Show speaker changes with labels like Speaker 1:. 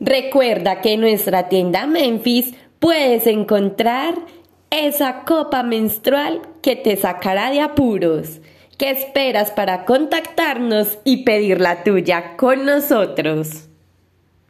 Speaker 1: Recuerda que en nuestra tienda Memphis puedes encontrar esa copa menstrual que te sacará de apuros. ¿Qué esperas para contactarnos y pedir la tuya con nosotros?